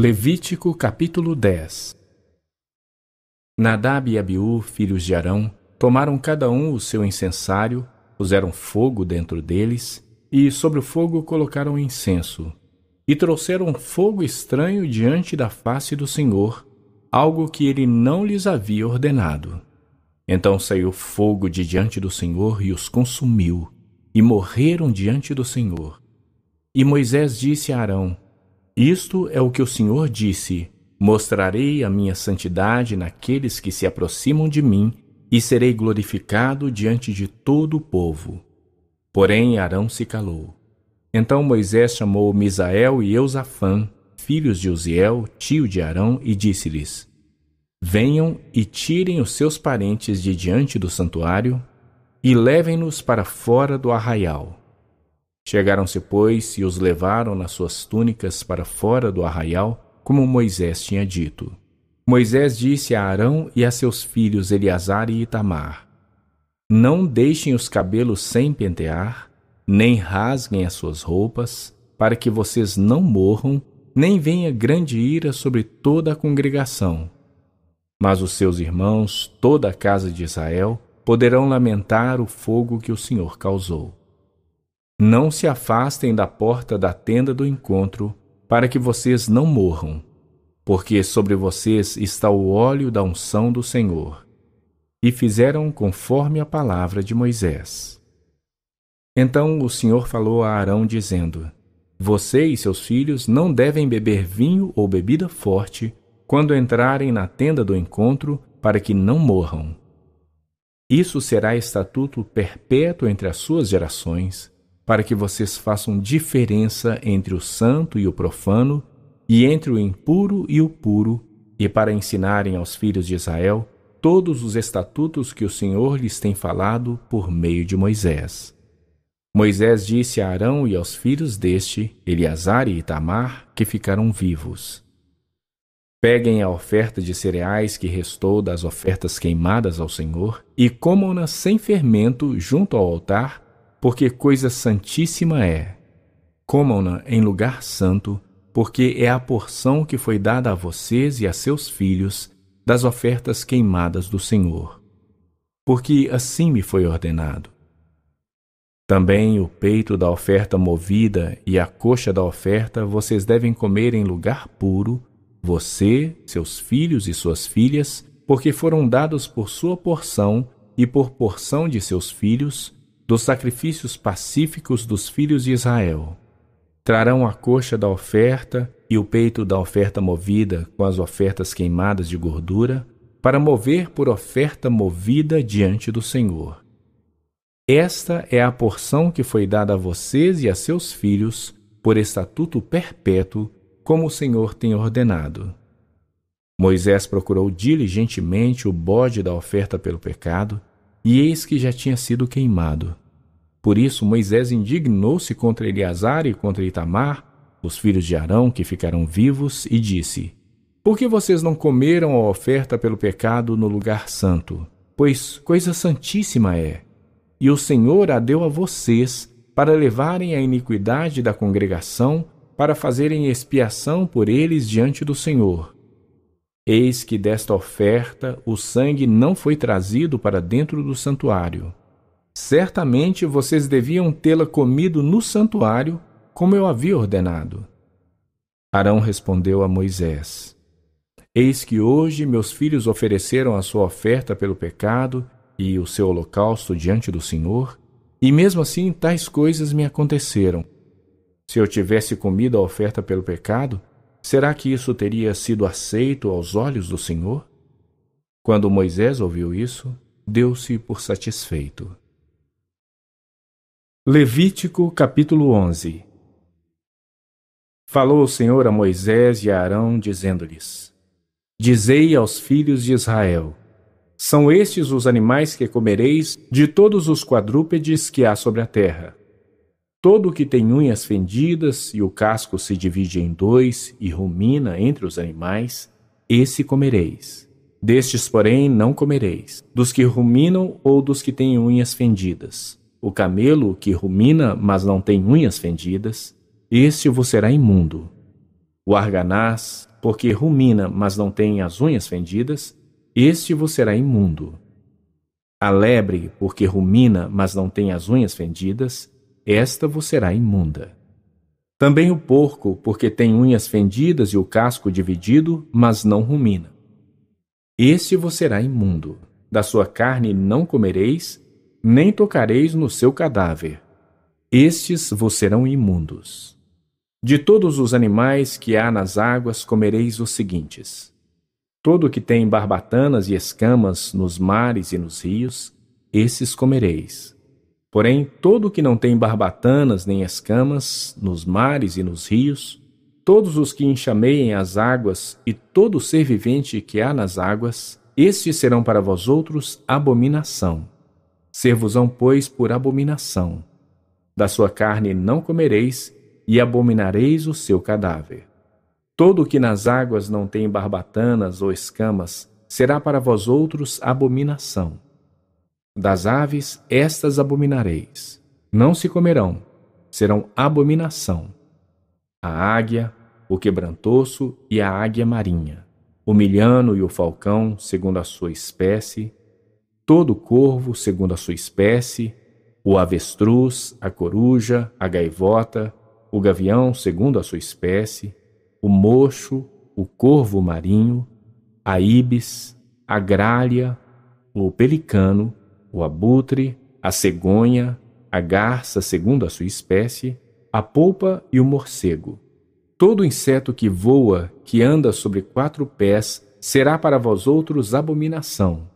Levítico capítulo 10 Nadab e Abiú, filhos de Arão, tomaram cada um o seu incensário, puseram fogo dentro deles, e sobre o fogo colocaram incenso, e trouxeram fogo estranho diante da face do Senhor, algo que ele não lhes havia ordenado. Então saiu fogo de diante do Senhor e os consumiu, e morreram diante do Senhor. E Moisés disse a Arão: Isto é o que o Senhor disse: Mostrarei a minha santidade naqueles que se aproximam de mim, e serei glorificado diante de todo o povo. Porém Arão se calou. Então Moisés chamou Misael e Eusafã, filhos de Uziel, tio de Arão, e disse-lhes: Venham e tirem os seus parentes de diante do santuário e levem-nos para fora do arraial. Chegaram-se, pois, e os levaram nas suas túnicas para fora do arraial, como Moisés tinha dito. Moisés disse a Arão e a seus filhos Eleazar e Itamar: Não deixem os cabelos sem pentear, nem rasguem as suas roupas, para que vocês não morram, nem venha grande ira sobre toda a congregação. Mas os seus irmãos, toda a casa de Israel, poderão lamentar o fogo que o Senhor causou. Não se afastem da porta da tenda do encontro, para que vocês não morram, porque sobre vocês está o óleo da unção do Senhor. E fizeram conforme a palavra de Moisés. Então o Senhor falou a Arão, dizendo: Você e seus filhos não devem beber vinho ou bebida forte quando entrarem na tenda do encontro, para que não morram. Isso será estatuto perpétuo entre as suas gerações para que vocês façam diferença entre o santo e o profano, e entre o impuro e o puro, e para ensinarem aos filhos de Israel todos os estatutos que o Senhor lhes tem falado por meio de Moisés. Moisés disse a Arão e aos filhos deste, Eleazar e Itamar, que ficaram vivos: Peguem a oferta de cereais que restou das ofertas queimadas ao Senhor e comam-na sem fermento junto ao altar porque coisa santíssima é. Comam-na em lugar santo, porque é a porção que foi dada a vocês e a seus filhos das ofertas queimadas do Senhor. Porque assim me foi ordenado. Também o peito da oferta movida e a coxa da oferta vocês devem comer em lugar puro, você, seus filhos e suas filhas, porque foram dados por sua porção e por porção de seus filhos, dos sacrifícios pacíficos dos filhos de Israel. Trarão a coxa da oferta e o peito da oferta movida com as ofertas queimadas de gordura, para mover por oferta movida diante do Senhor. Esta é a porção que foi dada a vocês e a seus filhos por estatuto perpétuo, como o Senhor tem ordenado. Moisés procurou diligentemente o bode da oferta pelo pecado e eis que já tinha sido queimado. Por isso Moisés indignou-se contra Eleazar e contra Itamar, os filhos de Arão que ficaram vivos, e disse: Por que vocês não comeram a oferta pelo pecado no lugar santo? Pois coisa santíssima é. E o Senhor a deu a vocês para levarem a iniquidade da congregação, para fazerem expiação por eles diante do Senhor. Eis que desta oferta o sangue não foi trazido para dentro do santuário. Certamente vocês deviam tê-la comido no santuário, como eu havia ordenado. Arão respondeu a Moisés: Eis que hoje meus filhos ofereceram a sua oferta pelo pecado e o seu holocausto diante do Senhor, e mesmo assim tais coisas me aconteceram. Se eu tivesse comido a oferta pelo pecado, Será que isso teria sido aceito aos olhos do Senhor? Quando Moisés ouviu isso, deu-se por satisfeito. Levítico capítulo 11 Falou o Senhor a Moisés e a Arão, dizendo-lhes: Dizei aos filhos de Israel: São estes os animais que comereis de todos os quadrúpedes que há sobre a terra Todo o que tem unhas fendidas e o casco se divide em dois e rumina entre os animais, esse comereis. Destes, porém, não comereis, dos que ruminam ou dos que têm unhas fendidas. O camelo que rumina, mas não tem unhas fendidas, este vos será imundo. O arganaz, porque rumina, mas não tem as unhas fendidas, este vos será imundo. A lebre, porque rumina, mas não tem as unhas fendidas, esta vos será imunda. Também o porco, porque tem unhas fendidas e o casco dividido, mas não rumina. Este vos será imundo. Da sua carne não comereis, nem tocareis no seu cadáver. Estes vos serão imundos. De todos os animais que há nas águas comereis os seguintes: Todo que tem barbatanas e escamas nos mares e nos rios, esses comereis. Porém, todo o que não tem barbatanas nem escamas nos mares e nos rios, todos os que enxameiem as águas e todo ser vivente que há nas águas, estes serão para vós outros abominação. Ser-vos-ão, pois, por abominação. Da sua carne não comereis, e abominareis o seu cadáver. Todo o que nas águas não tem barbatanas ou escamas será para vós outros abominação. Das aves, estas abominareis. Não se comerão, serão abominação. A águia, o quebrantoço e a águia marinha, o milhano e o falcão, segundo a sua espécie, todo corvo, segundo a sua espécie, o avestruz, a coruja, a gaivota, o gavião, segundo a sua espécie, o mocho, o corvo marinho, a ibis, a gralha, o pelicano, o abutre, a cegonha, a garça, segundo a sua espécie, a polpa e o morcego. Todo inseto que voa, que anda sobre quatro pés, será para vós outros abominação.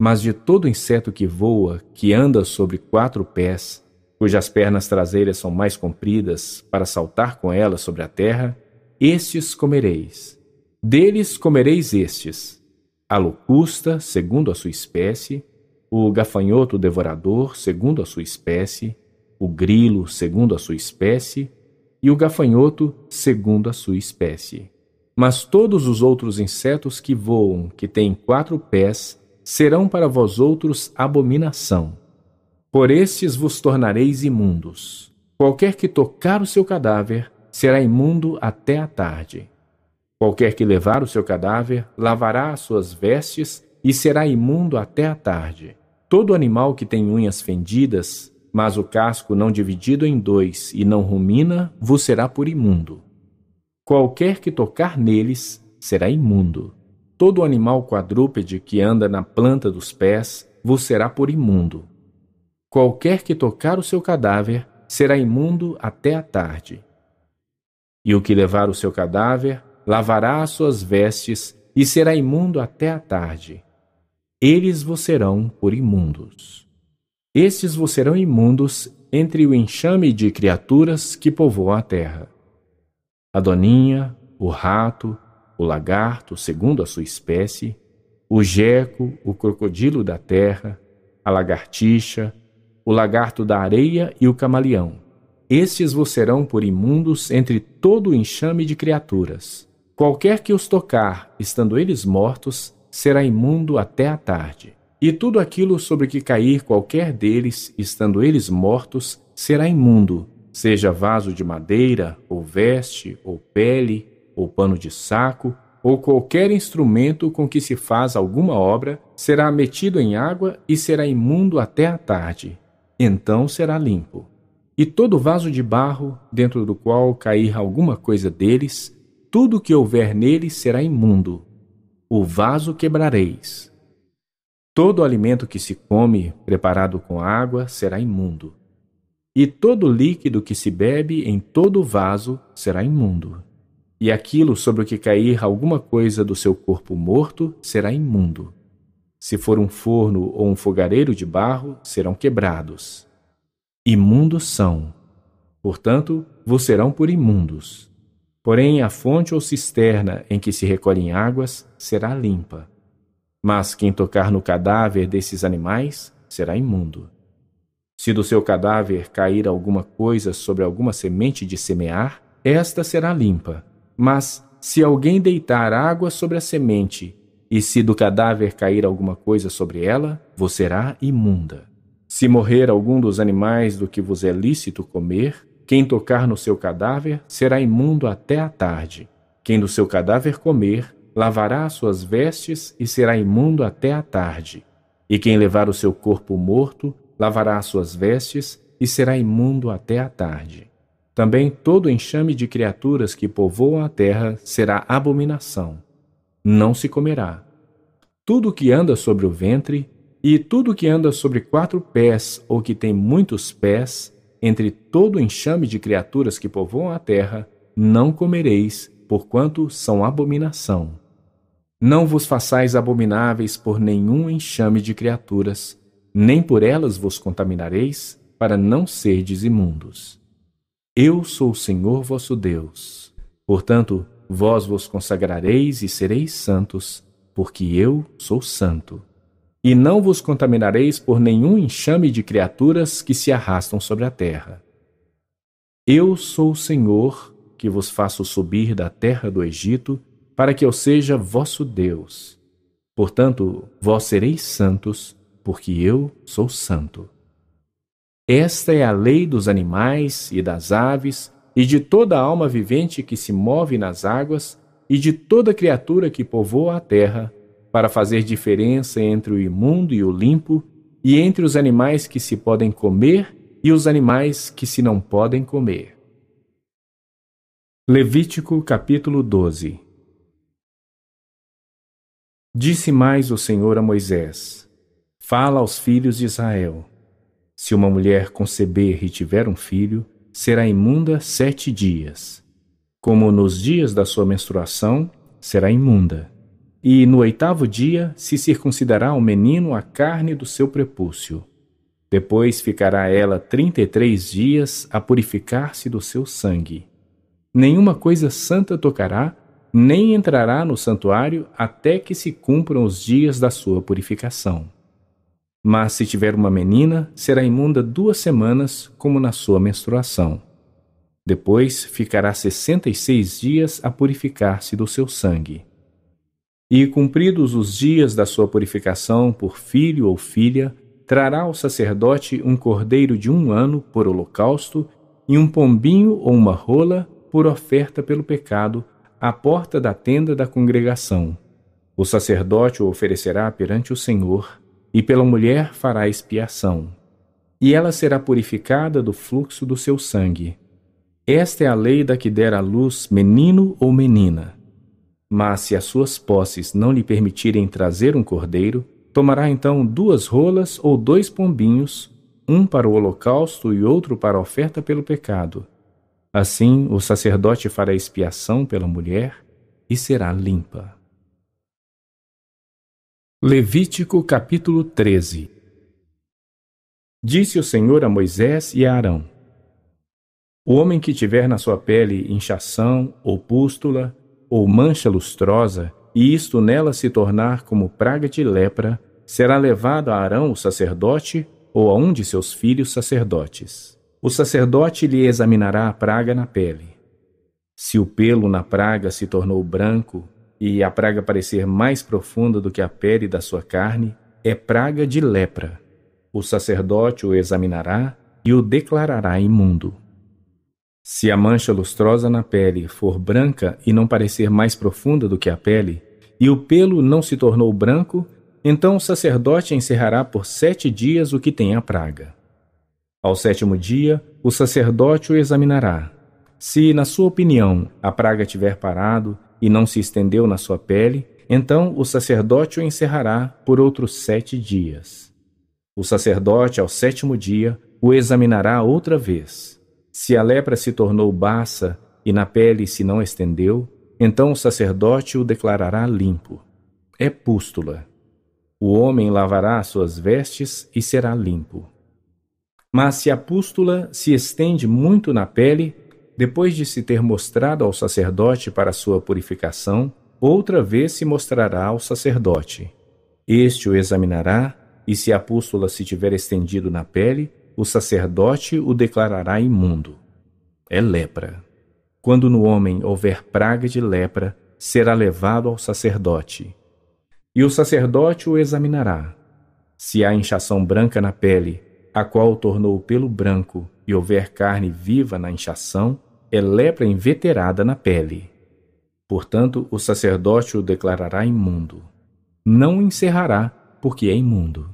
Mas de todo inseto que voa, que anda sobre quatro pés, cujas pernas traseiras são mais compridas, para saltar com elas sobre a terra, estes comereis. Deles comereis estes: a locusta, segundo a sua espécie, o gafanhoto devorador, segundo a sua espécie, o grilo, segundo a sua espécie, e o gafanhoto, segundo a sua espécie. Mas todos os outros insetos que voam, que têm quatro pés, serão para vós outros abominação. Por estes vos tornareis imundos. Qualquer que tocar o seu cadáver será imundo até a tarde. Qualquer que levar o seu cadáver lavará as suas vestes e será imundo até a tarde. Todo animal que tem unhas fendidas, mas o casco não dividido em dois e não rumina, vos será por imundo. Qualquer que tocar neles será imundo. Todo animal quadrúpede que anda na planta dos pés vos será por imundo. Qualquer que tocar o seu cadáver será imundo até a tarde. E o que levar o seu cadáver lavará as suas vestes e será imundo até a tarde. Eles vos serão por imundos. Estes vos serão imundos entre o enxame de criaturas que povoam a terra. A doninha, o rato, o lagarto, segundo a sua espécie, o geco, o crocodilo da terra, a lagartixa, o lagarto da areia e o camaleão. Estes vos serão por imundos entre todo o enxame de criaturas. Qualquer que os tocar, estando eles mortos, será imundo até a tarde. E tudo aquilo sobre que cair qualquer deles, estando eles mortos, será imundo, seja vaso de madeira, ou veste, ou pele, ou pano de saco, ou qualquer instrumento com que se faz alguma obra, será metido em água e será imundo até a tarde. Então será limpo. E todo vaso de barro, dentro do qual cair alguma coisa deles, tudo que houver nele será imundo. O vaso quebrareis. Todo alimento que se come, preparado com água, será imundo. E todo líquido que se bebe em todo vaso será imundo e aquilo sobre o que cair alguma coisa do seu corpo morto será imundo. Se for um forno ou um fogareiro de barro, serão quebrados. Imundos são, portanto, vos serão por imundos. Porém, a fonte ou cisterna em que se recolhem águas será limpa. Mas quem tocar no cadáver desses animais será imundo. Se do seu cadáver cair alguma coisa sobre alguma semente de semear, esta será limpa mas se alguém deitar água sobre a semente, e se do cadáver cair alguma coisa sobre ela, vos será imunda. Se morrer algum dos animais do que vos é lícito comer, quem tocar no seu cadáver será imundo até a tarde. Quem do seu cadáver comer, lavará as suas vestes e será imundo até a tarde. E quem levar o seu corpo morto, lavará as suas vestes e será imundo até a tarde. Também todo enxame de criaturas que povoam a terra será abominação. Não se comerá. Tudo que anda sobre o ventre, e tudo que anda sobre quatro pés ou que tem muitos pés, entre todo enxame de criaturas que povoam a terra, não comereis, porquanto são abominação. Não vos façais abomináveis por nenhum enxame de criaturas, nem por elas vos contaminareis, para não serdes imundos. Eu sou o Senhor vosso Deus. Portanto, vós vos consagrareis e sereis santos, porque eu sou santo e não vos contaminareis por nenhum enxame de criaturas que se arrastam sobre a terra. Eu sou o Senhor, que vos faço subir da terra do Egito, para que eu seja vosso Deus. Portanto, vós sereis santos, porque eu sou santo. Esta é a lei dos animais e das aves, e de toda alma vivente que se move nas águas, e de toda criatura que povoa a terra, para fazer diferença entre o imundo e o limpo, e entre os animais que se podem comer e os animais que se não podem comer. Levítico capítulo 12 Disse mais o Senhor a Moisés: Fala aos filhos de Israel: Se uma mulher conceber e tiver um filho, será imunda sete dias. Como nos dias da sua menstruação, será imunda e no oitavo dia se circuncidará ao menino a carne do seu prepúcio. Depois ficará ela trinta e três dias a purificar-se do seu sangue. Nenhuma coisa santa tocará, nem entrará no santuário até que se cumpram os dias da sua purificação. Mas se tiver uma menina, será imunda duas semanas, como na sua menstruação. Depois ficará sessenta e seis dias a purificar-se do seu sangue. E cumpridos os dias da sua purificação por filho ou filha, trará ao sacerdote um cordeiro de um ano por holocausto e um pombinho ou uma rola por oferta pelo pecado à porta da tenda da congregação. O sacerdote o oferecerá perante o Senhor, e pela mulher fará expiação. E ela será purificada do fluxo do seu sangue. Esta é a lei da que der à luz menino ou menina mas se as suas posses não lhe permitirem trazer um cordeiro, tomará então duas rolas ou dois pombinhos, um para o holocausto e outro para a oferta pelo pecado. Assim o sacerdote fará expiação pela mulher e será limpa. Levítico capítulo 13 Disse o Senhor a Moisés e a Arão: O homem que tiver na sua pele inchação ou pústula, ou mancha lustrosa, e isto nela se tornar como praga de lepra, será levado a Arão o sacerdote ou a um de seus filhos sacerdotes. O sacerdote lhe examinará a praga na pele. Se o pelo na praga se tornou branco e a praga parecer mais profunda do que a pele da sua carne, é praga de lepra. O sacerdote o examinará e o declarará imundo. Se a mancha lustrosa na pele for branca e não parecer mais profunda do que a pele, e o pelo não se tornou branco, então o sacerdote encerrará por sete dias o que tem a praga. Ao sétimo dia, o sacerdote o examinará. Se, na sua opinião, a praga tiver parado e não se estendeu na sua pele, então o sacerdote o encerrará por outros sete dias. O sacerdote, ao sétimo dia, o examinará outra vez. Se a lepra se tornou baça e na pele se não estendeu, então o sacerdote o declarará limpo. É pústula. O homem lavará as suas vestes e será limpo. Mas se a pústula se estende muito na pele, depois de se ter mostrado ao sacerdote para sua purificação, outra vez se mostrará ao sacerdote. Este o examinará, e se a pústula se tiver estendido na pele, o sacerdote o declarará imundo. É lepra. Quando no homem houver praga de lepra, será levado ao sacerdote. E o sacerdote o examinará. Se há inchação branca na pele, a qual tornou o pelo branco, e houver carne viva na inchação, é lepra inveterada na pele. Portanto, o sacerdote o declarará imundo. Não o encerrará, porque é imundo.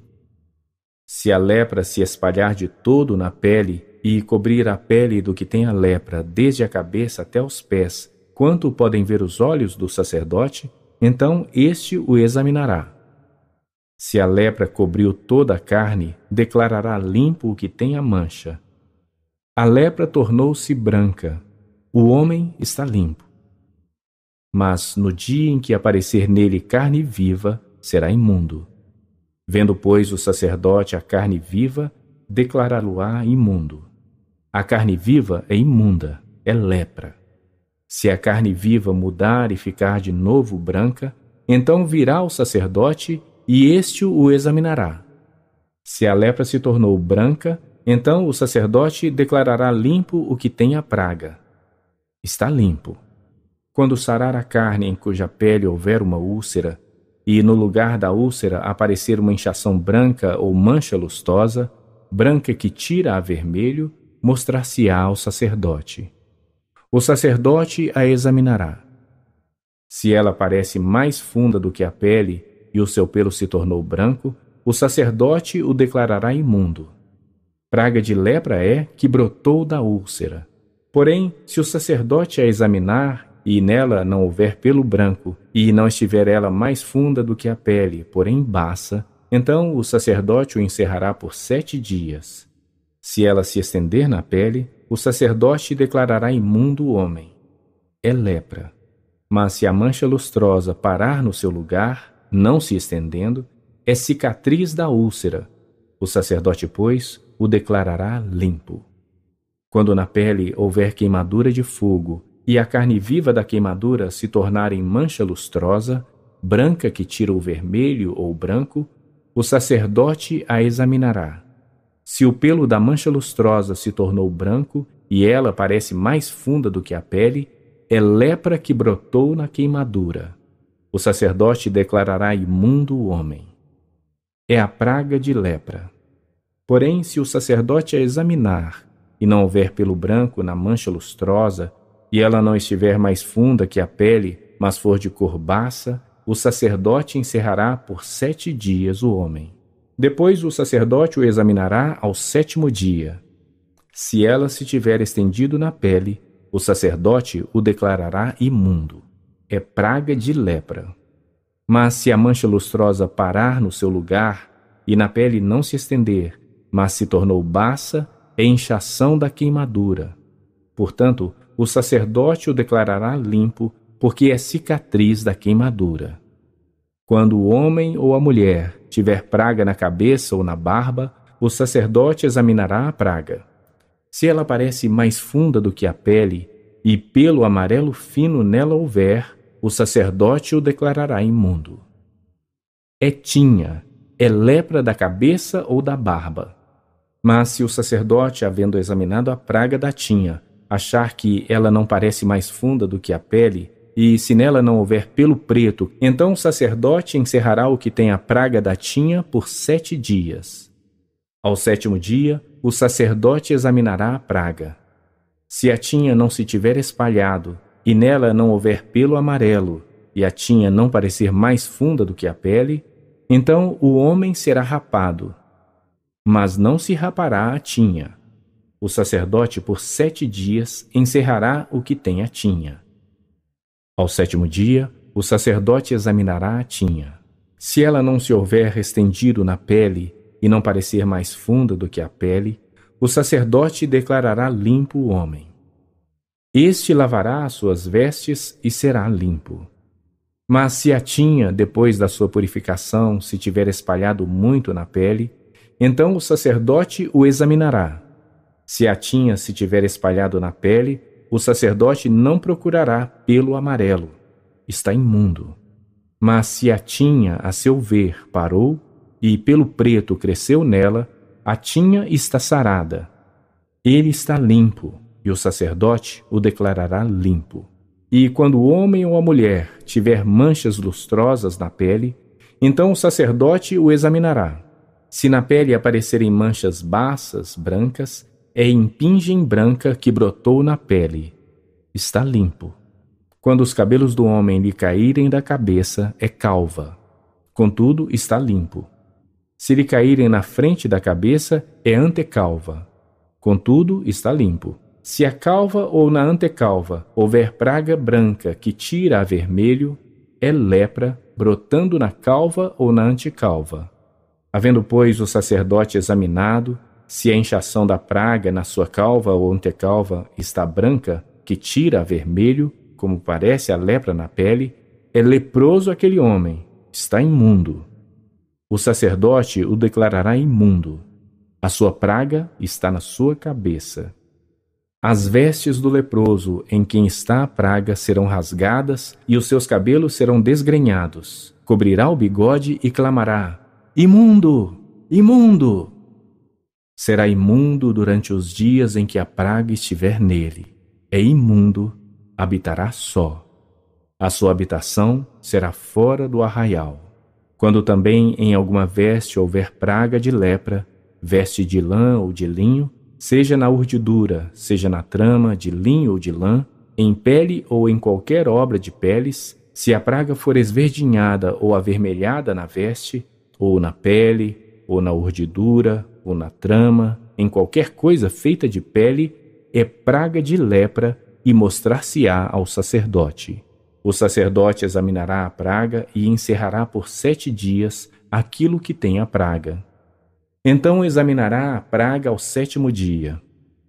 Se a lepra se espalhar de todo na pele e cobrir a pele do que tem a lepra, desde a cabeça até os pés, quanto podem ver os olhos do sacerdote, então este o examinará. Se a lepra cobriu toda a carne, declarará limpo o que tem a mancha. A lepra tornou-se branca. O homem está limpo. Mas no dia em que aparecer nele carne viva, será imundo. Vendo, pois, o sacerdote a carne viva, declará-lo-á imundo. A carne viva é imunda, é lepra. Se a carne viva mudar e ficar de novo branca, então virá o sacerdote e este o examinará. Se a lepra se tornou branca, então o sacerdote declarará limpo o que tem a praga. Está limpo. Quando sarar a carne em cuja pele houver uma úlcera, e no lugar da úlcera aparecer uma inchação branca ou mancha lustosa, branca que tira a vermelho, mostrar-se-á ao sacerdote. O sacerdote a examinará. Se ela parece mais funda do que a pele e o seu pelo se tornou branco, o sacerdote o declarará imundo. Praga de lepra é que brotou da úlcera. Porém, se o sacerdote a examinar e nela não houver pelo branco, e não estiver ela mais funda do que a pele, porém baça, então o sacerdote o encerrará por sete dias. Se ela se estender na pele, o sacerdote declarará imundo o homem. É lepra. Mas se a mancha lustrosa parar no seu lugar, não se estendendo, é cicatriz da úlcera. O sacerdote, pois, o declarará limpo. Quando na pele houver queimadura de fogo, e a carne viva da queimadura se tornar em mancha lustrosa, branca que tira o vermelho ou branco, o sacerdote a examinará. Se o pelo da mancha lustrosa se tornou branco e ela parece mais funda do que a pele, é lepra que brotou na queimadura. O sacerdote declarará imundo o homem. É a praga de lepra. Porém, se o sacerdote a examinar e não houver pelo branco na mancha lustrosa, e ela não estiver mais funda que a pele, mas for de cor baça, o sacerdote encerrará por sete dias o homem. Depois o sacerdote o examinará ao sétimo dia. Se ela se tiver estendido na pele, o sacerdote o declarará imundo. É praga de lepra. Mas se a mancha lustrosa parar no seu lugar e na pele não se estender, mas se tornou baça, é inchação da queimadura. Portanto, o sacerdote o declarará limpo, porque é cicatriz da queimadura. Quando o homem ou a mulher tiver praga na cabeça ou na barba, o sacerdote examinará a praga. Se ela parece mais funda do que a pele, e pelo amarelo fino nela houver, o sacerdote o declarará imundo. É tinha, é lepra da cabeça ou da barba. Mas se o sacerdote, havendo examinado a praga da tinha, achar que ela não parece mais funda do que a pele, e se nela não houver pelo preto, então o sacerdote encerrará o que tem a praga da tinha por sete dias. Ao sétimo dia, o sacerdote examinará a praga. Se a tinha não se tiver espalhado, e nela não houver pelo amarelo, e a tinha não parecer mais funda do que a pele, então o homem será rapado. Mas não se rapará a tinha o sacerdote por sete dias encerrará o que tem a tinha. Ao sétimo dia, o sacerdote examinará a tinha. Se ela não se houver estendido na pele e não parecer mais funda do que a pele, o sacerdote declarará limpo o homem. Este lavará as suas vestes e será limpo. Mas se a tinha, depois da sua purificação, se tiver espalhado muito na pele, então o sacerdote o examinará se a tinha se tiver espalhado na pele, o sacerdote não procurará pelo amarelo. Está imundo. Mas se a tinha, a seu ver, parou, e pelo preto cresceu nela, a tinha está sarada. Ele está limpo, e o sacerdote o declarará limpo. E quando o homem ou a mulher tiver manchas lustrosas na pele, então o sacerdote o examinará. Se na pele aparecerem manchas baças, brancas, é impingem branca que brotou na pele. Está limpo. Quando os cabelos do homem lhe caírem da cabeça, é calva. Contudo, está limpo. Se lhe caírem na frente da cabeça, é antecalva. Contudo, está limpo. Se a calva ou na antecalva houver praga branca que tira a vermelho, é lepra brotando na calva ou na antecalva. Havendo, pois, o sacerdote examinado, se a inchação da praga na sua calva ou antecalva está branca, que tira a vermelho, como parece a lepra na pele, é leproso aquele homem, está imundo. O sacerdote o declarará imundo. A sua praga está na sua cabeça. As vestes do leproso em quem está a praga serão rasgadas e os seus cabelos serão desgrenhados. Cobrirá o bigode e clamará: Imundo! Imundo! Será imundo durante os dias em que a praga estiver nele. É imundo habitará só. A sua habitação será fora do arraial. Quando também em alguma veste houver praga de lepra, veste de lã ou de linho, seja na urdidura, seja na trama de linho ou de lã, em pele ou em qualquer obra de peles, se a praga for esverdinhada ou avermelhada na veste, ou na pele, ou na urdidura, ou na trama, em qualquer coisa feita de pele, é praga de lepra e mostrar-se-á ao sacerdote. O sacerdote examinará a praga e encerrará por sete dias aquilo que tem a praga. Então examinará a praga ao sétimo dia.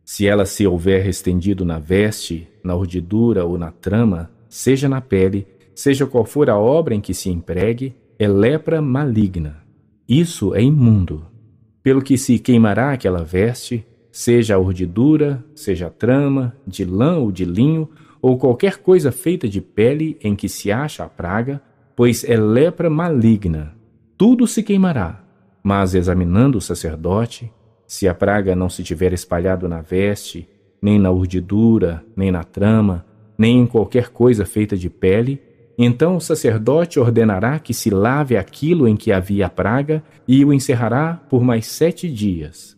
Se ela se houver estendido na veste, na urdidura ou na trama, seja na pele, seja qual for a obra em que se empregue, é lepra maligna. Isso é imundo. Pelo que se queimará aquela veste, seja a urdidura, seja a trama, de lã ou de linho, ou qualquer coisa feita de pele em que se acha a praga, pois é lepra maligna. Tudo se queimará. Mas examinando o sacerdote, se a praga não se tiver espalhado na veste, nem na urdidura, nem na trama, nem em qualquer coisa feita de pele, então o sacerdote ordenará que se lave aquilo em que havia praga e o encerrará por mais sete dias.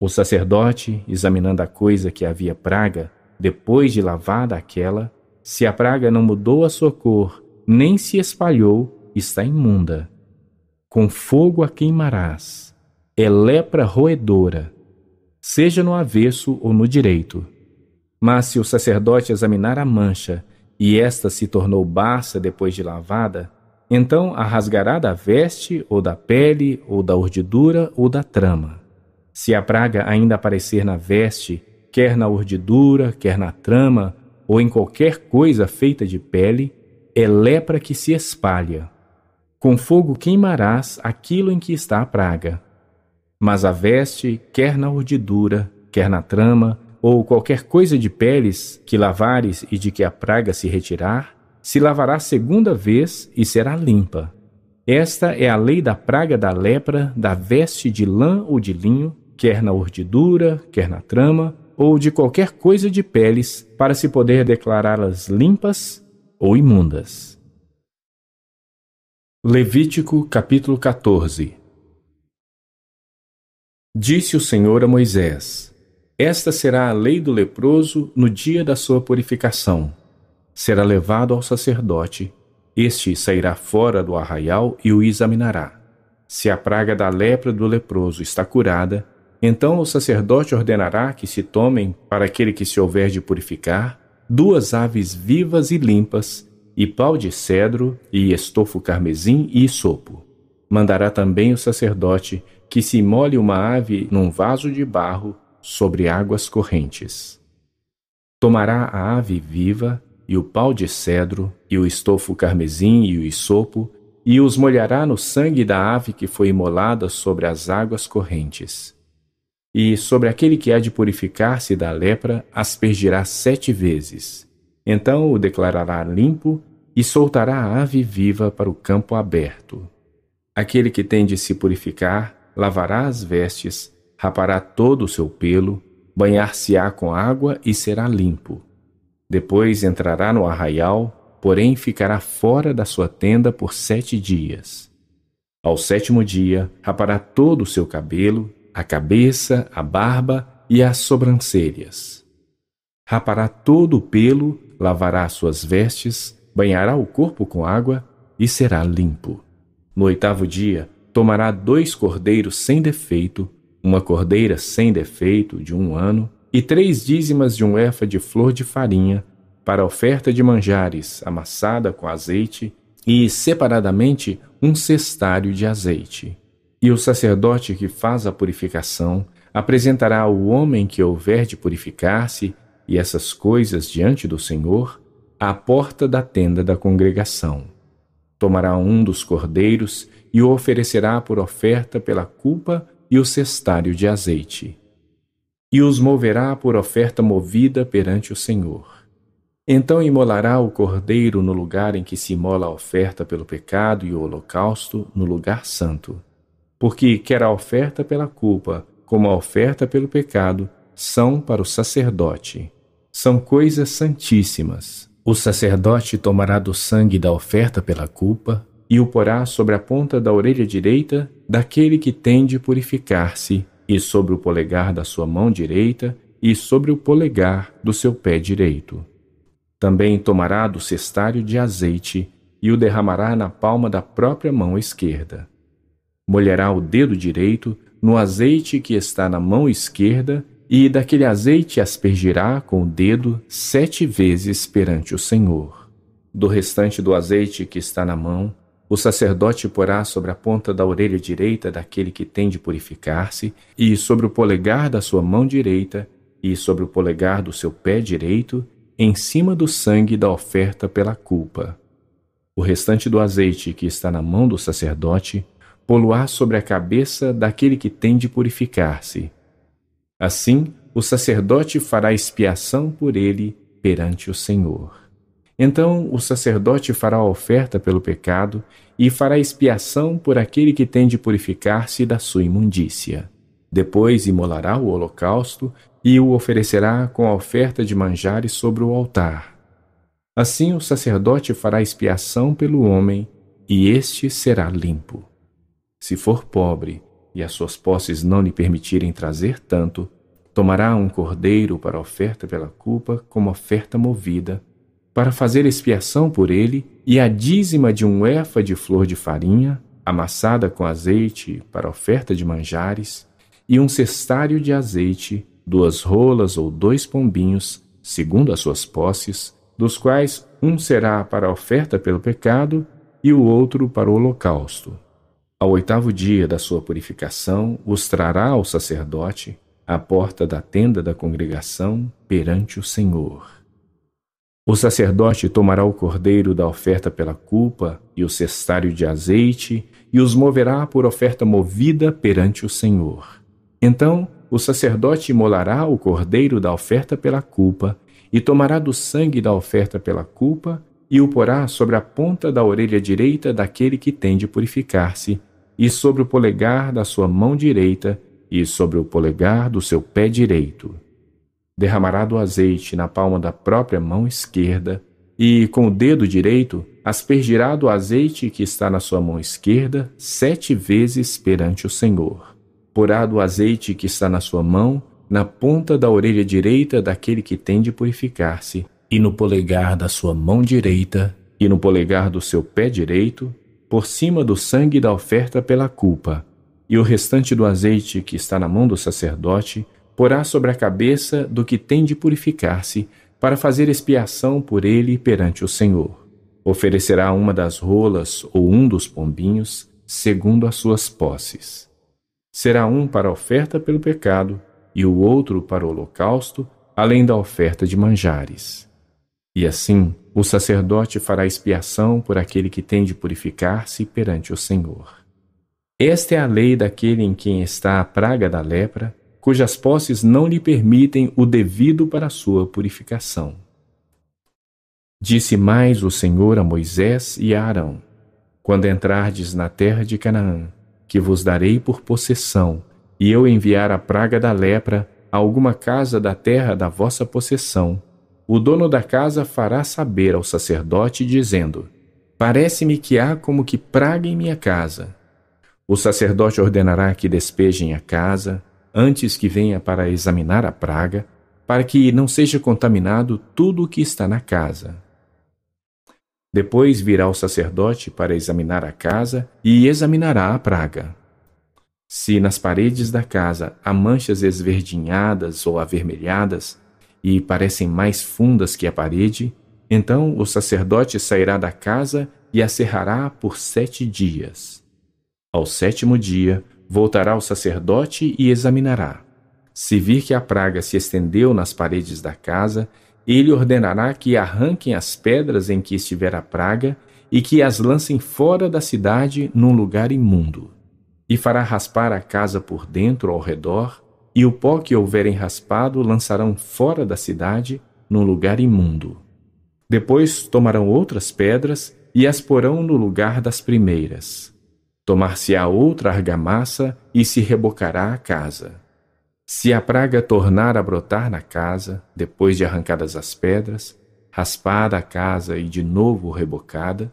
O sacerdote, examinando a coisa que havia praga, depois de lavada aquela, se a praga não mudou a sua cor, nem se espalhou, está imunda. Com fogo a queimarás. É lepra roedora, seja no avesso ou no direito. Mas se o sacerdote examinar a mancha, e esta se tornou baça depois de lavada, então a rasgará da veste, ou da pele, ou da urdidura, ou da trama se a praga ainda aparecer na veste, quer na urdidura, quer na trama, ou em qualquer coisa feita de pele, é lepra que se espalha. Com fogo queimarás aquilo em que está a praga. Mas a veste, quer na urdidura, quer na trama, ou qualquer coisa de peles que lavares e de que a praga se retirar, se lavará segunda vez e será limpa. Esta é a lei da praga da lepra, da veste de lã ou de linho, quer na urdidura, quer na trama, ou de qualquer coisa de peles, para se poder declará-las limpas ou imundas. Levítico capítulo 14 Disse o Senhor a Moisés: Esta será a lei do leproso no dia da sua purificação. Será levado ao sacerdote. Este sairá fora do arraial e o examinará. Se a praga da lepra do leproso está curada, então o sacerdote ordenará que se tomem, para aquele que se houver de purificar, duas aves vivas e limpas, e pau de cedro, e estofo carmesim e sopo. Mandará também o sacerdote que se molhe uma ave num vaso de barro sobre águas correntes. Tomará a ave viva, e o pau de cedro, e o estofo carmesim e o isopo, e os molhará no sangue da ave que foi imolada sobre as águas correntes e sobre aquele que há de purificar-se da lepra aspergirá sete vezes. Então o declarará limpo e soltará a ave viva para o campo aberto. Aquele que tem de se purificar lavará as vestes, rapará todo o seu pelo, banhar-se-á com água e será limpo. Depois entrará no arraial, porém ficará fora da sua tenda por sete dias. Ao sétimo dia, rapará todo o seu cabelo a cabeça, a barba e as sobrancelhas. Rapará todo o pelo, lavará suas vestes, banhará o corpo com água e será limpo. No oitavo dia, tomará dois cordeiros sem defeito, uma cordeira sem defeito de um ano, e três dízimas de um efa de flor de farinha, para oferta de manjares amassada com azeite, e separadamente um cestário de azeite. E o sacerdote que faz a purificação apresentará ao homem que houver de purificar-se e essas coisas diante do Senhor à porta da tenda da congregação. Tomará um dos cordeiros e o oferecerá por oferta pela culpa e o cestário de azeite. E os moverá por oferta movida perante o Senhor. Então imolará o cordeiro no lugar em que se imola a oferta pelo pecado e o holocausto no lugar santo. Porque quer a oferta pela culpa, como a oferta pelo pecado, são para o sacerdote. São coisas santíssimas. O sacerdote tomará do sangue da oferta pela culpa e o porá sobre a ponta da orelha direita daquele que tem de purificar-se, e sobre o polegar da sua mão direita, e sobre o polegar do seu pé direito. Também tomará do cestário de azeite e o derramará na palma da própria mão esquerda. Molhará o dedo direito no azeite que está na mão esquerda e daquele azeite aspergirá com o dedo sete vezes perante o Senhor. Do restante do azeite que está na mão, o sacerdote porá sobre a ponta da orelha direita daquele que tem de purificar-se, e sobre o polegar da sua mão direita, e sobre o polegar do seu pé direito, em cima do sangue da oferta pela culpa. O restante do azeite que está na mão do sacerdote, poluá sobre a cabeça daquele que tem de purificar-se. Assim, o sacerdote fará expiação por ele perante o Senhor. Então o sacerdote fará a oferta pelo pecado e fará expiação por aquele que tem de purificar-se da sua imundícia. Depois imolará o holocausto e o oferecerá com a oferta de manjares sobre o altar. Assim o sacerdote fará expiação pelo homem, e este será limpo. Se for pobre e as suas posses não lhe permitirem trazer tanto, tomará um cordeiro para oferta pela culpa como oferta movida, para fazer expiação por ele, e a dízima de um efa de flor de farinha, amassada com azeite para oferta de manjares, e um cestário de azeite, duas rolas ou dois pombinhos, segundo as suas posses, dos quais um será para a oferta pelo pecado e o outro para o holocausto. Ao oitavo dia da sua purificação, os trará ao sacerdote à porta da tenda da congregação perante o Senhor. O sacerdote tomará o cordeiro da oferta pela culpa e o cestário de azeite e os moverá por oferta movida perante o Senhor. Então o sacerdote imolará o cordeiro da oferta pela culpa e tomará do sangue da oferta pela culpa e o porá sobre a ponta da orelha direita daquele que tem de purificar-se, e sobre o polegar da sua mão direita, e sobre o polegar do seu pé direito derramará do azeite na palma da própria mão esquerda, e com o dedo direito aspergirá do azeite que está na sua mão esquerda sete vezes perante o Senhor. Porá do azeite que está na sua mão na ponta da orelha direita daquele que tem de purificar-se, e no polegar da sua mão direita, e no polegar do seu pé direito, por cima do sangue da oferta pela culpa, e o restante do azeite que está na mão do sacerdote porá sobre a cabeça do que tem de purificar-se, para fazer expiação por ele perante o Senhor. Oferecerá uma das rolas ou um dos pombinhos, segundo as suas posses. Será um para oferta pelo pecado e o outro para o holocausto, além da oferta de manjares. E assim, o sacerdote fará expiação por aquele que tem de purificar-se perante o Senhor. Esta é a lei daquele em quem está a praga da lepra cujas posses não lhe permitem o devido para sua purificação. Disse mais o Senhor a Moisés e a Arão: Quando entrardes na terra de Canaã, que vos darei por possessão, e eu enviar a praga da lepra a alguma casa da terra da vossa possessão, o dono da casa fará saber ao sacerdote, dizendo: Parece-me que há como que praga em minha casa. O sacerdote ordenará que despejem a casa, antes que venha para examinar a praga, para que não seja contaminado tudo o que está na casa. Depois virá o sacerdote para examinar a casa e examinará a praga. Se nas paredes da casa há manchas esverdinhadas ou avermelhadas e parecem mais fundas que a parede, então o sacerdote sairá da casa e a cerrará por sete dias. Ao sétimo dia, voltará o sacerdote e examinará. Se vir que a praga se estendeu nas paredes da casa, ele ordenará que arranquem as pedras em que estiver a praga e que as lancem fora da cidade num lugar imundo. E fará raspar a casa por dentro ao redor, e o pó que houverem raspado lançarão fora da cidade num lugar imundo. Depois tomarão outras pedras e as porão no lugar das primeiras. Tomar-se-á outra argamassa e se rebocará a casa. Se a praga tornar a brotar na casa, depois de arrancadas as pedras, raspada a casa e de novo rebocada,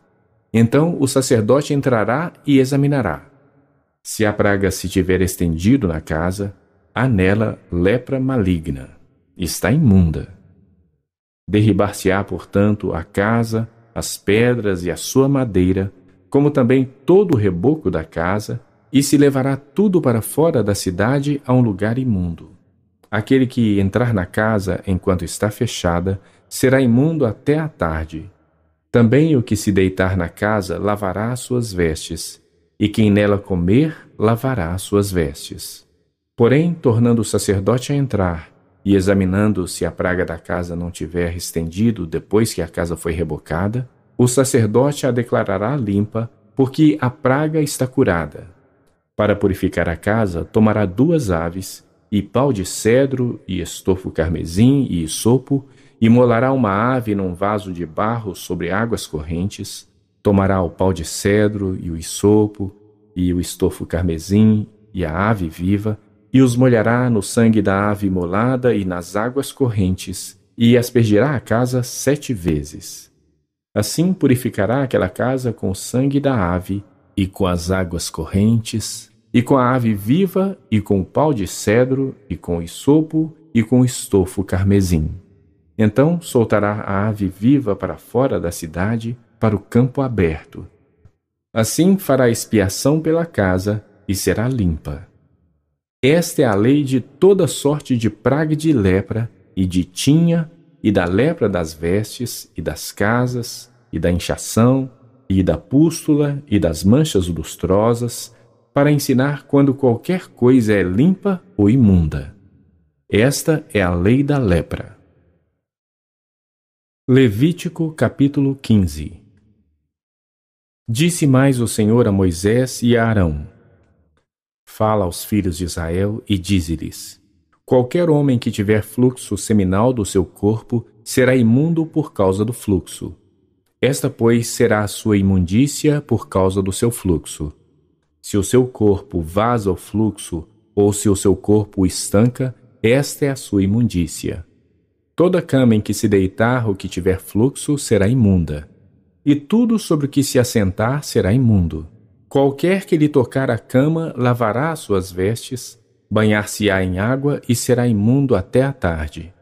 então o sacerdote entrará e examinará. Se a praga se tiver estendido na casa, há nela lepra maligna, está imunda. Derribar-se-á, portanto, a casa, as pedras e a sua madeira, como também todo o reboco da casa, e se levará tudo para fora da cidade a um lugar imundo. Aquele que entrar na casa enquanto está fechada será imundo até a tarde. Também o que se deitar na casa lavará as suas vestes, e quem nela comer lavará as suas vestes. Porém, tornando o sacerdote a entrar, e examinando se a praga da casa não tiver estendido depois que a casa foi rebocada, o sacerdote a declarará limpa, porque a praga está curada. Para purificar a casa, tomará duas aves, e pau de cedro, e estofo carmesim, e isopo, e molará uma ave num vaso de barro sobre águas correntes. Tomará o pau de cedro, e o isopo, e o estofo carmesim, e a ave viva, e os molhará no sangue da ave molada e nas águas correntes, e aspergirá a casa sete vezes. Assim purificará aquela casa com o sangue da ave, e com as águas correntes, e com a ave viva, e com o pau de cedro, e com o isopo, e com o estofo carmesim. Então soltará a ave viva para fora da cidade, para o campo aberto. Assim fará expiação pela casa, e será limpa. Esta é a lei de toda sorte de praga de lepra, e de tinha, e da lepra das vestes, e das casas, e da inchação, e da pústula e das manchas lustrosas, para ensinar quando qualquer coisa é limpa ou imunda. Esta é a lei da lepra. Levítico capítulo 15 Disse mais o Senhor a Moisés e a Arão: Fala aos filhos de Israel e dize-lhes: Qualquer homem que tiver fluxo seminal do seu corpo será imundo por causa do fluxo esta, pois, será a sua imundícia por causa do seu fluxo. Se o seu corpo vaza o fluxo, ou se o seu corpo estanca, esta é a sua imundícia. Toda cama em que se deitar o que tiver fluxo será imunda, e tudo sobre o que se assentar será imundo. Qualquer que lhe tocar a cama lavará as suas vestes, banhar-se-á em água e será imundo até a tarde.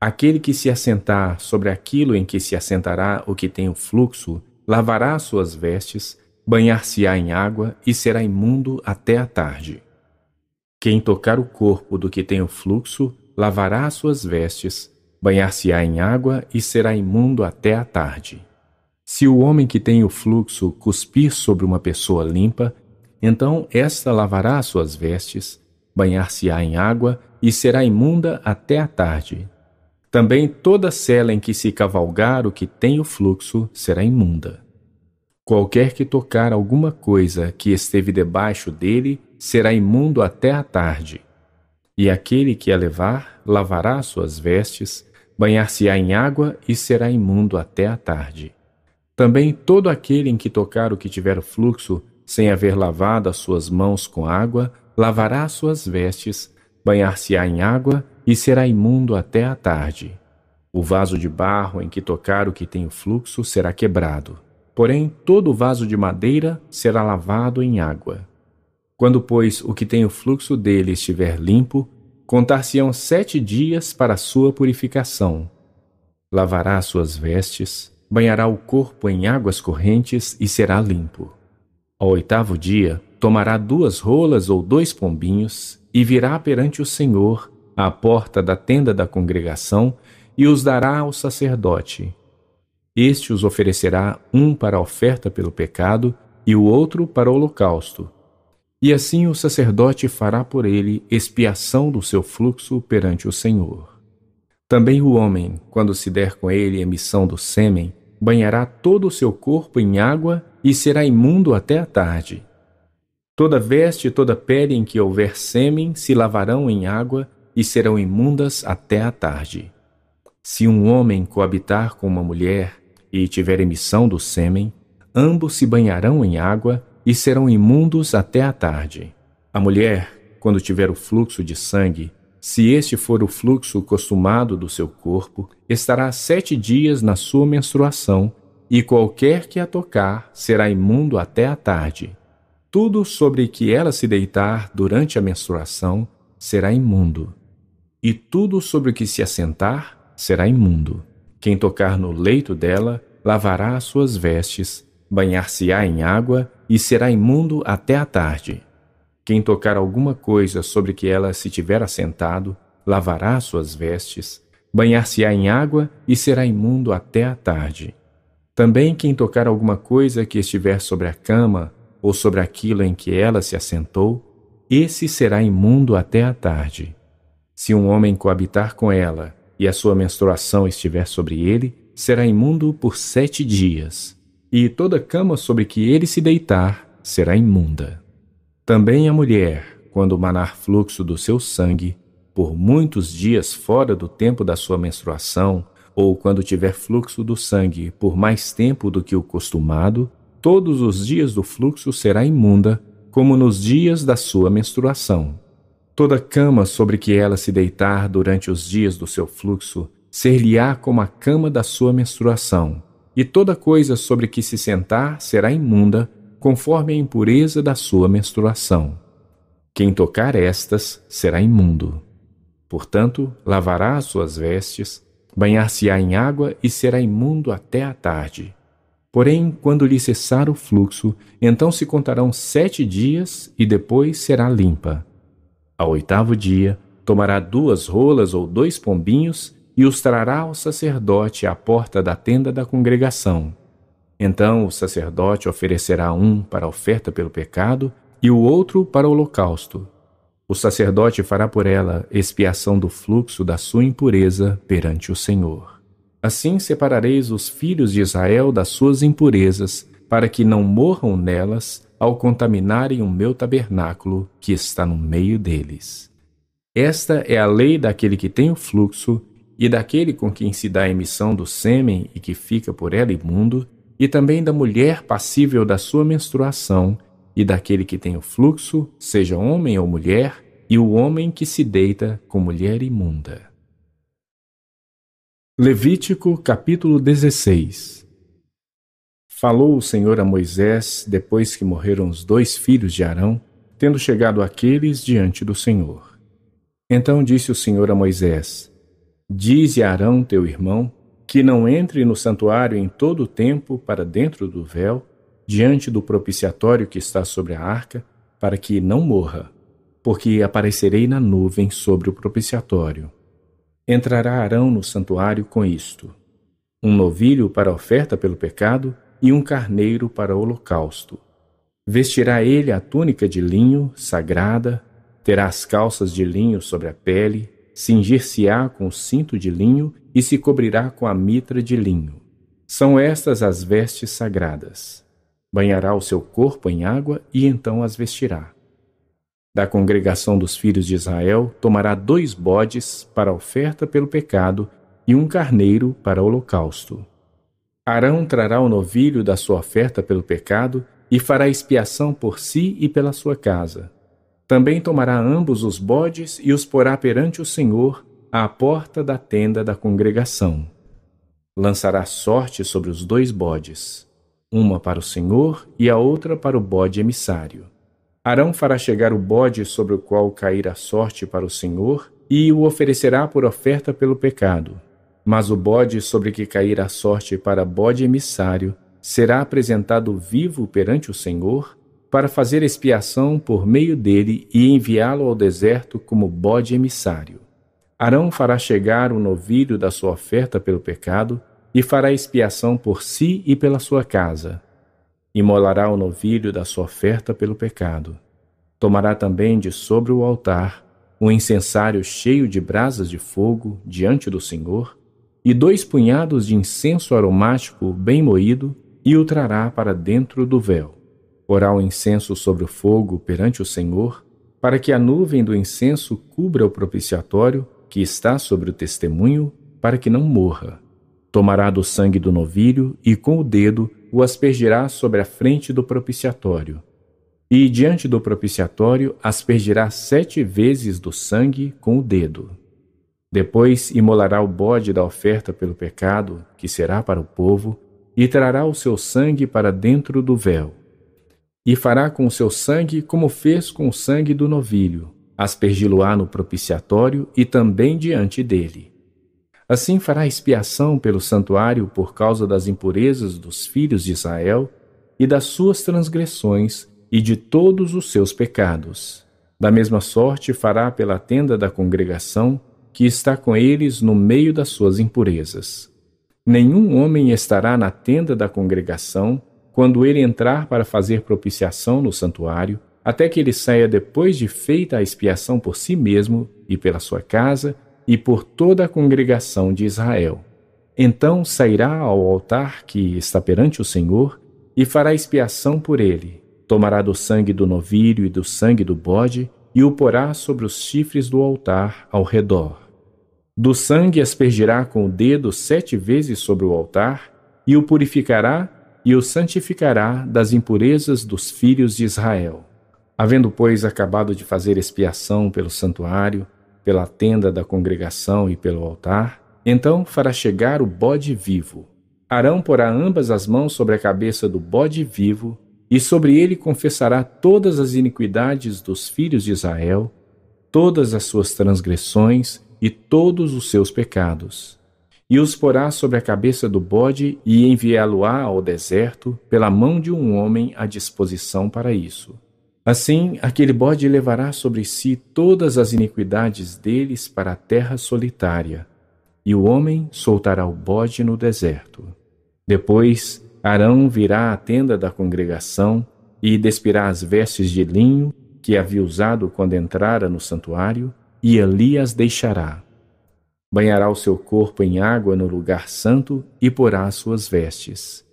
Aquele que se assentar sobre aquilo em que se assentará o que tem o fluxo, lavará suas vestes, banhar-se-á em água e será imundo até a tarde. Quem tocar o corpo do que tem o fluxo, lavará suas vestes, banhar-se-á em água e será imundo até a tarde. Se o homem que tem o fluxo cuspir sobre uma pessoa limpa, então esta lavará suas vestes, banhar-se-á em água e será imunda até a tarde. Também toda cela em que se cavalgar o que tem o fluxo será imunda. Qualquer que tocar alguma coisa que esteve debaixo dele será imundo até a tarde. E aquele que a levar lavará suas vestes, banhar-se-á em água e será imundo até a tarde. Também todo aquele em que tocar o que tiver o fluxo, sem haver lavado as suas mãos com água, lavará suas vestes, banhar-se-á em água e será imundo até a tarde. O vaso de barro em que tocar o que tem o fluxo será quebrado, porém todo o vaso de madeira será lavado em água. Quando, pois, o que tem o fluxo dele estiver limpo, contar-se-ão sete dias para sua purificação. Lavará suas vestes, banhará o corpo em águas correntes e será limpo. Ao oitavo dia, tomará duas rolas ou dois pombinhos e virá perante o Senhor à porta da tenda da congregação e os dará ao sacerdote. Este os oferecerá um para a oferta pelo pecado e o outro para o holocausto. E assim o sacerdote fará por ele expiação do seu fluxo perante o Senhor. Também o homem, quando se der com ele emissão do sêmen, banhará todo o seu corpo em água e será imundo até a tarde. Toda veste e toda pele em que houver sêmen se lavarão em água e serão imundas até a tarde. Se um homem coabitar com uma mulher e tiver emissão do sêmen, ambos se banharão em água e serão imundos até a tarde. A mulher, quando tiver o fluxo de sangue, se este for o fluxo costumado do seu corpo, estará sete dias na sua menstruação, e qualquer que a tocar será imundo até a tarde. Tudo sobre que ela se deitar durante a menstruação será imundo e tudo sobre que se assentar será imundo. Quem tocar no leito dela lavará as suas vestes, banhar-se-á em água e será imundo até a tarde. Quem tocar alguma coisa sobre que ela se tiver assentado, lavará as suas vestes, banhar-se-á em água e será imundo até a tarde. Também quem tocar alguma coisa que estiver sobre a cama ou sobre aquilo em que ela se assentou, esse será imundo até a tarde. Se um homem coabitar com ela e a sua menstruação estiver sobre ele, será imundo por sete dias, e toda cama sobre que ele se deitar será imunda. Também a mulher, quando manar fluxo do seu sangue, por muitos dias fora do tempo da sua menstruação, ou quando tiver fluxo do sangue por mais tempo do que o costumado, todos os dias do fluxo será imunda, como nos dias da sua menstruação. Toda cama sobre que ela se deitar durante os dias do seu fluxo ser-lhe-á como a cama da sua menstruação, e toda coisa sobre que se sentar será imunda, conforme a impureza da sua menstruação. Quem tocar estas será imundo. Portanto, lavará as suas vestes, banhar-se-á em água e será imundo até a tarde. Porém, quando lhe cessar o fluxo, então se contarão sete dias e depois será limpa ao oitavo dia, tomará duas rolas ou dois pombinhos e os trará ao sacerdote à porta da tenda da congregação. Então o sacerdote oferecerá um para oferta pelo pecado e o outro para o holocausto. O sacerdote fará por ela expiação do fluxo da sua impureza perante o Senhor. Assim separareis os filhos de Israel das suas impurezas, para que não morram nelas ao contaminarem o meu tabernáculo que está no meio deles. Esta é a lei daquele que tem o fluxo, e daquele com quem se dá a emissão do sêmen e que fica por ela imundo, e também da mulher passível da sua menstruação, e daquele que tem o fluxo, seja homem ou mulher, e o homem que se deita com mulher imunda. Levítico capítulo 16 Falou o Senhor a Moisés depois que morreram os dois filhos de Arão, tendo chegado aqueles diante do Senhor. Então disse o Senhor a Moisés: Dize a Arão, teu irmão, que não entre no santuário em todo o tempo para dentro do véu, diante do propiciatório que está sobre a arca, para que não morra, porque aparecerei na nuvem sobre o propiciatório. Entrará Arão no santuário com isto: um novilho para oferta pelo pecado e um carneiro para holocausto. Vestirá ele a túnica de linho sagrada, terá as calças de linho sobre a pele, cingir-se-á com o cinto de linho e se cobrirá com a mitra de linho. São estas as vestes sagradas. Banhará o seu corpo em água e então as vestirá. Da congregação dos filhos de Israel tomará dois bodes para oferta pelo pecado e um carneiro para holocausto. Arão trará o novilho da sua oferta pelo pecado e fará expiação por si e pela sua casa. Também tomará ambos os bodes e os porá perante o Senhor à porta da tenda da congregação. Lançará sorte sobre os dois bodes, uma para o Senhor e a outra para o bode emissário. Arão fará chegar o bode sobre o qual cair a sorte para o Senhor e o oferecerá por oferta pelo pecado. Mas o bode sobre que cair a sorte para bode emissário será apresentado vivo perante o Senhor para fazer expiação por meio dele e enviá-lo ao deserto como bode emissário. Arão fará chegar o novilho da sua oferta pelo pecado e fará expiação por si e pela sua casa. Imolará o novilho da sua oferta pelo pecado. Tomará também de sobre o altar um incensário cheio de brasas de fogo diante do Senhor e dois punhados de incenso aromático bem moído e o trará para dentro do véu. Porá o incenso sobre o fogo perante o Senhor, para que a nuvem do incenso cubra o propiciatório que está sobre o testemunho, para que não morra. Tomará do sangue do novilho e com o dedo o aspergirá sobre a frente do propiciatório. E diante do propiciatório aspergirá sete vezes do sangue com o dedo. Depois imolará o bode da oferta pelo pecado, que será para o povo, e trará o seu sangue para dentro do véu. E fará com o seu sangue como fez com o sangue do novilho, aspergi-lo-á no propiciatório e também diante dele. Assim fará expiação pelo santuário por causa das impurezas dos filhos de Israel e das suas transgressões e de todos os seus pecados. Da mesma sorte fará pela tenda da congregação, que está com eles no meio das suas impurezas. Nenhum homem estará na tenda da congregação quando ele entrar para fazer propiciação no santuário, até que ele saia depois de feita a expiação por si mesmo e pela sua casa e por toda a congregação de Israel. Então sairá ao altar que está perante o Senhor e fará expiação por ele. Tomará do sangue do novilho e do sangue do bode e o porá sobre os chifres do altar ao redor. Do sangue aspergirá com o dedo sete vezes sobre o altar, e o purificará e o santificará das impurezas dos filhos de Israel. Havendo, pois, acabado de fazer expiação pelo santuário, pela tenda da congregação e pelo altar, então fará chegar o bode vivo. Arão porá ambas as mãos sobre a cabeça do bode vivo, e sobre ele confessará todas as iniquidades dos filhos de Israel, todas as suas transgressões e todos os seus pecados. E os porá sobre a cabeça do bode e enviá-lo-á ao deserto pela mão de um homem à disposição para isso. Assim, aquele bode levará sobre si todas as iniquidades deles para a terra solitária, e o homem soltará o bode no deserto. Depois, Arão virá à tenda da congregação e despirá as vestes de linho que havia usado quando entrara no santuário, e ali as deixará. Banhará o seu corpo em água no lugar santo e porá as suas vestes.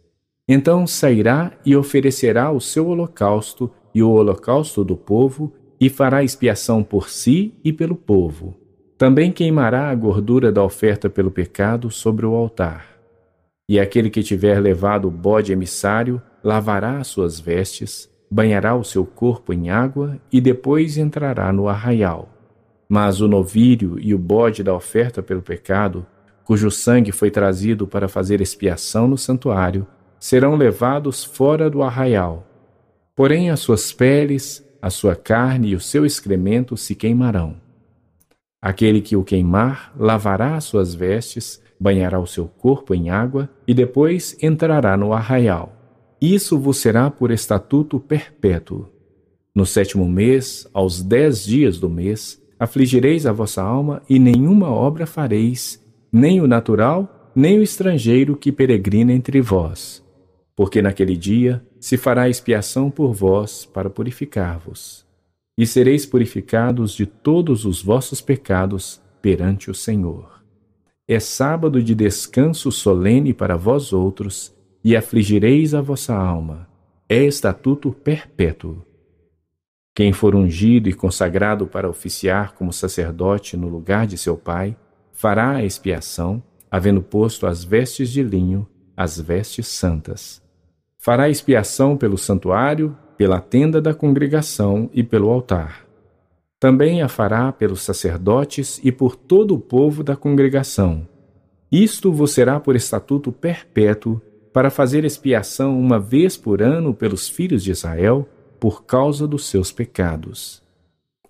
Então sairá e oferecerá o seu holocausto e o holocausto do povo, e fará expiação por si e pelo povo. Também queimará a gordura da oferta pelo pecado sobre o altar. E aquele que tiver levado o bode emissário lavará as suas vestes, banhará o seu corpo em água e depois entrará no arraial. Mas o novilho e o bode da oferta pelo pecado, cujo sangue foi trazido para fazer expiação no santuário, serão levados fora do arraial. Porém, as suas peles, a sua carne e o seu excremento se queimarão. Aquele que o queimar lavará as suas vestes, banhará o seu corpo em água e depois entrará no arraial. Isso vos será por estatuto perpétuo. No sétimo mês, aos dez dias do mês, afligireis a vossa alma e nenhuma obra fareis, nem o natural, nem o estrangeiro que peregrina entre vós. Porque naquele dia se fará expiação por vós para purificar-vos, e sereis purificados de todos os vossos pecados perante o Senhor. É sábado de descanso solene para vós outros, e afligireis a vossa alma. É estatuto perpétuo. Quem for ungido e consagrado para oficiar como sacerdote no lugar de seu pai, fará a expiação, havendo posto as vestes de linho, as vestes santas. Fará expiação pelo santuário, pela tenda da congregação e pelo altar. Também a fará pelos sacerdotes e por todo o povo da congregação. Isto vos será por estatuto perpétuo, para fazer expiação uma vez por ano pelos filhos de Israel, por causa dos seus pecados.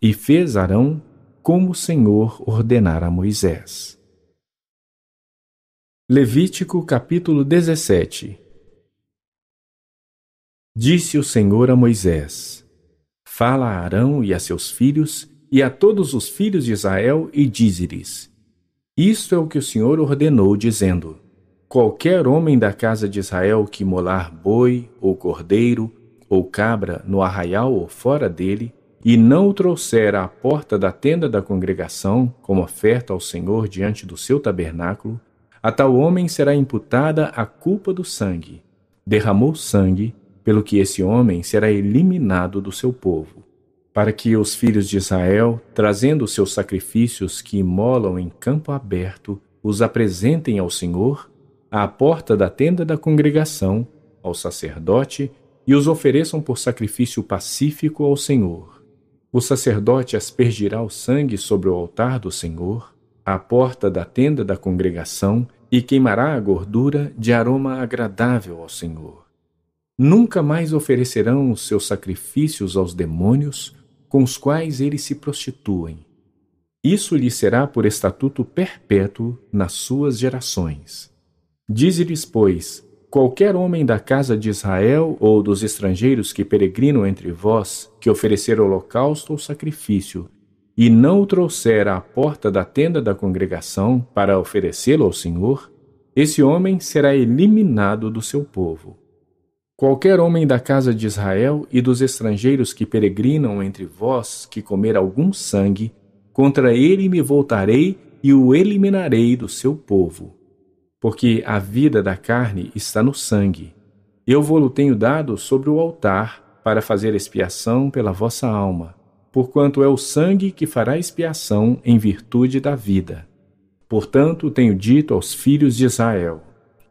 E fez Arão como o Senhor ordenara a Moisés. Levítico capítulo 17 Disse o Senhor a Moisés: Fala a Arão e a seus filhos e a todos os filhos de Israel e dize-lhes: Isto é o que o Senhor ordenou, dizendo: Qualquer homem da casa de Israel que molar boi, ou cordeiro, ou cabra no arraial ou fora dele, e não o trouxer à porta da tenda da congregação, como oferta ao Senhor diante do seu tabernáculo, a tal homem será imputada a culpa do sangue. Derramou sangue, pelo que esse homem será eliminado do seu povo, para que os filhos de Israel, trazendo seus sacrifícios que imolam em campo aberto, os apresentem ao Senhor, à porta da tenda da congregação, ao sacerdote, e os ofereçam por sacrifício pacífico ao Senhor. O sacerdote aspergirá o sangue sobre o altar do Senhor, à porta da tenda da congregação, e queimará a gordura de aroma agradável ao Senhor. Nunca mais oferecerão os seus sacrifícios aos demônios com os quais eles se prostituem. Isso lhe será por estatuto perpétuo nas suas gerações. Dize-lhes, pois, qualquer homem da casa de Israel ou dos estrangeiros que peregrinam entre vós, que oferecer holocausto ou sacrifício, e não o trouxer à porta da tenda da congregação para oferecê-lo ao Senhor, esse homem será eliminado do seu povo. Qualquer homem da casa de Israel e dos estrangeiros que peregrinam entre vós que comer algum sangue, contra ele me voltarei e o eliminarei do seu povo. Porque a vida da carne está no sangue. Eu vou-lo tenho dado sobre o altar para fazer expiação pela vossa alma, porquanto é o sangue que fará expiação em virtude da vida. Portanto, tenho dito aos filhos de Israel: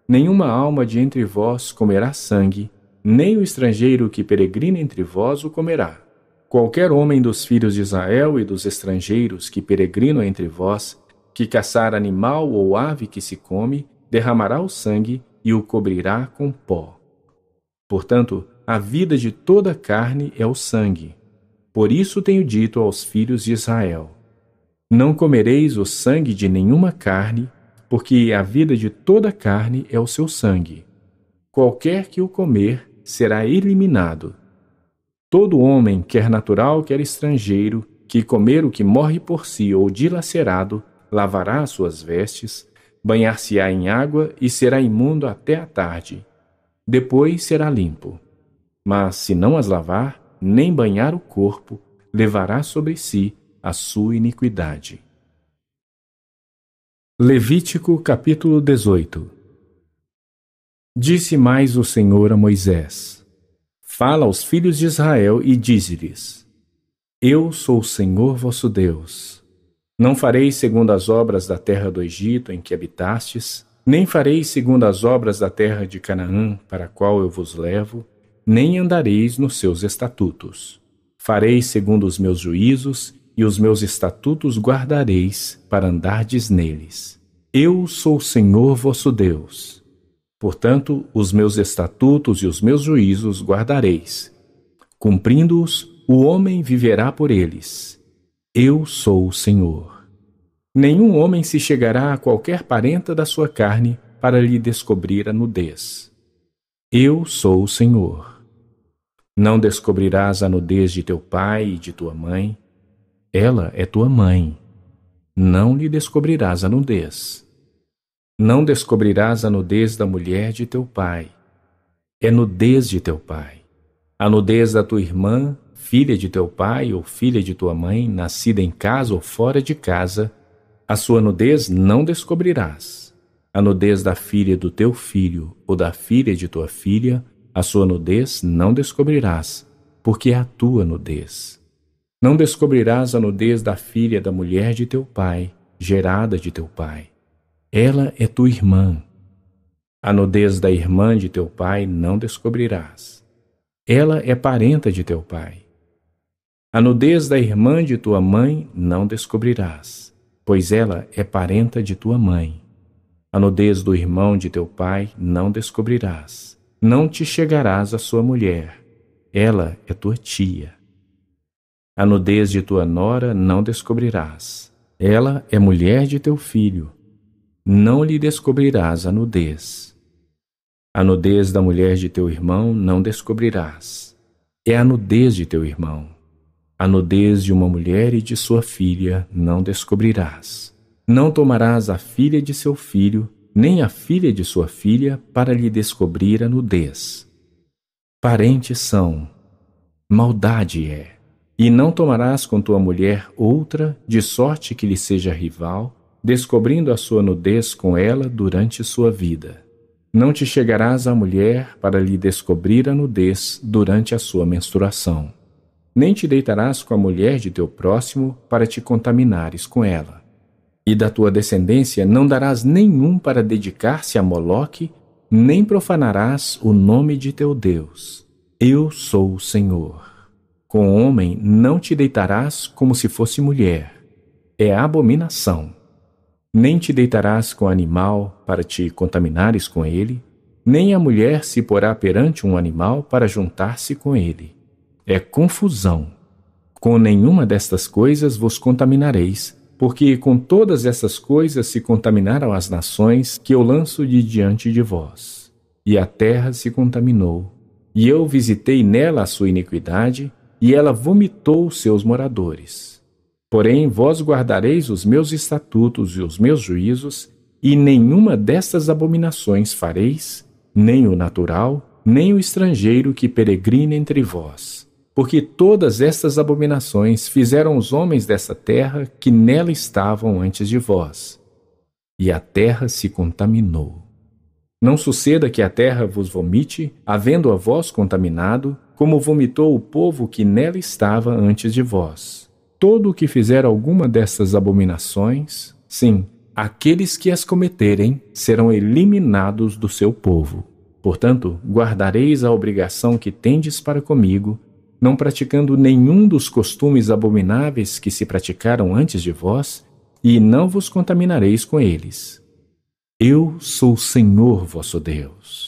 Nenhuma alma de entre vós comerá sangue, nem o estrangeiro que peregrina entre vós o comerá. Qualquer homem dos filhos de Israel e dos estrangeiros que peregrinam entre vós, que caçar animal ou ave que se come, derramará o sangue e o cobrirá com pó. Portanto, a vida de toda carne é o sangue. Por isso tenho dito aos filhos de Israel: Não comereis o sangue de nenhuma carne, porque a vida de toda carne é o seu sangue. Qualquer que o comer, será eliminado. Todo homem, quer natural, quer estrangeiro, que comer o que morre por si ou dilacerado, lavará as suas vestes, banhar-se-á em água e será imundo até a tarde. Depois será limpo. Mas se não as lavar, nem banhar o corpo, levará sobre si a sua iniquidade. Levítico capítulo 18 Disse mais o Senhor a Moisés: Fala aos filhos de Israel e dize-lhes: Eu sou o Senhor vosso Deus. Não farei segundo as obras da terra do Egito em que habitastes, nem farei segundo as obras da terra de Canaã, para a qual eu vos levo, nem andareis nos seus estatutos. Farei segundo os meus juízos, e os meus estatutos guardareis, para andardes neles. Eu sou o Senhor vosso Deus Portanto, os meus estatutos e os meus juízos guardareis. Cumprindo-os, o homem viverá por eles. Eu sou o Senhor. Nenhum homem se chegará a qualquer parenta da sua carne para lhe descobrir a nudez. Eu sou o Senhor. Não descobrirás a nudez de teu pai e de tua mãe. Ela é tua mãe. Não lhe descobrirás a nudez. Não descobrirás a nudez da mulher de teu pai. É nudez de teu pai. A nudez da tua irmã, filha de teu pai ou filha de tua mãe, nascida em casa ou fora de casa, a sua nudez não descobrirás. A nudez da filha do teu filho ou da filha de tua filha, a sua nudez não descobrirás, porque é a tua nudez. Não descobrirás a nudez da filha da mulher de teu pai, gerada de teu pai ela é tua irmã. A nudez da irmã de teu pai não descobrirás. Ela é parenta de teu pai. A nudez da irmã de tua mãe não descobrirás, pois ela é parenta de tua mãe. A nudez do irmão de teu pai não descobrirás. Não te chegarás à sua mulher, ela é tua tia. A nudez de tua nora não descobrirás. Ela é mulher de teu filho. Não lhe descobrirás a nudez. A nudez da mulher de teu irmão não descobrirás. É a nudez de teu irmão. A nudez de uma mulher e de sua filha não descobrirás. Não tomarás a filha de seu filho, nem a filha de sua filha, para lhe descobrir a nudez. Parentes são, maldade é. E não tomarás com tua mulher outra, de sorte que lhe seja rival, descobrindo a sua nudez com ela durante sua vida. Não te chegarás à mulher para lhe descobrir a nudez durante a sua menstruação. Nem te deitarás com a mulher de teu próximo para te contaminares com ela. E da tua descendência não darás nenhum para dedicar-se a Moloque, nem profanarás o nome de teu Deus. Eu sou o Senhor. Com homem não te deitarás como se fosse mulher. É abominação. Nem te deitarás com animal para te contaminares com ele, nem a mulher se porá perante um animal para juntar-se com ele. É confusão. Com nenhuma destas coisas vos contaminareis, porque com todas essas coisas se contaminaram as nações que eu lanço de diante de vós. E a terra se contaminou, e eu visitei nela a sua iniquidade, e ela vomitou os seus moradores. Porém, vós guardareis os meus estatutos e os meus juízos, e nenhuma destas abominações fareis, nem o natural, nem o estrangeiro que peregrina entre vós. Porque todas estas abominações fizeram os homens dessa terra que nela estavam antes de vós. E a terra se contaminou. Não suceda que a terra vos vomite, havendo a vós contaminado, como vomitou o povo que nela estava antes de vós. Todo o que fizer alguma destas abominações, sim, aqueles que as cometerem serão eliminados do seu povo. Portanto, guardareis a obrigação que tendes para comigo, não praticando nenhum dos costumes abomináveis que se praticaram antes de vós, e não vos contaminareis com eles. Eu sou o Senhor vosso Deus.